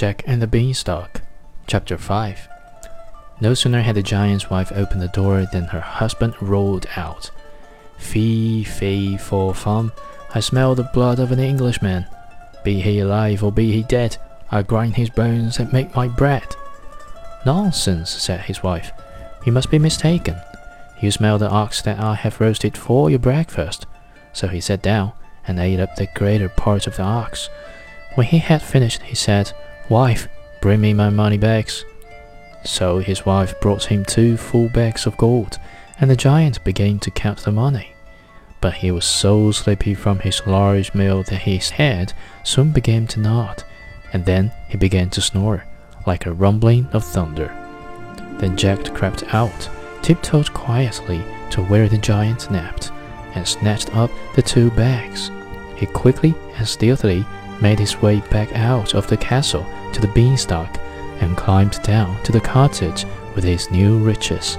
Jack and the Beanstalk, Chapter 5 No sooner had the giant's wife opened the door than her husband rolled out. Fee, fee, for fum, I smell the blood of an Englishman. Be he alive or be he dead, I grind his bones and make my bread. Nonsense, said his wife. You must be mistaken. You smell the ox that I have roasted for your breakfast. So he sat down and ate up the greater part of the ox. When he had finished, he said, Wife, bring me my money bags. So his wife brought him two full bags of gold, and the giant began to count the money. But he was so sleepy from his large meal that his head soon began to nod, and then he began to snore, like a rumbling of thunder. Then Jack crept out, tiptoed quietly to where the giant napped, and snatched up the two bags. He quickly and stealthily made his way back out of the castle to the beanstalk and climbed down to the cottage with his new riches.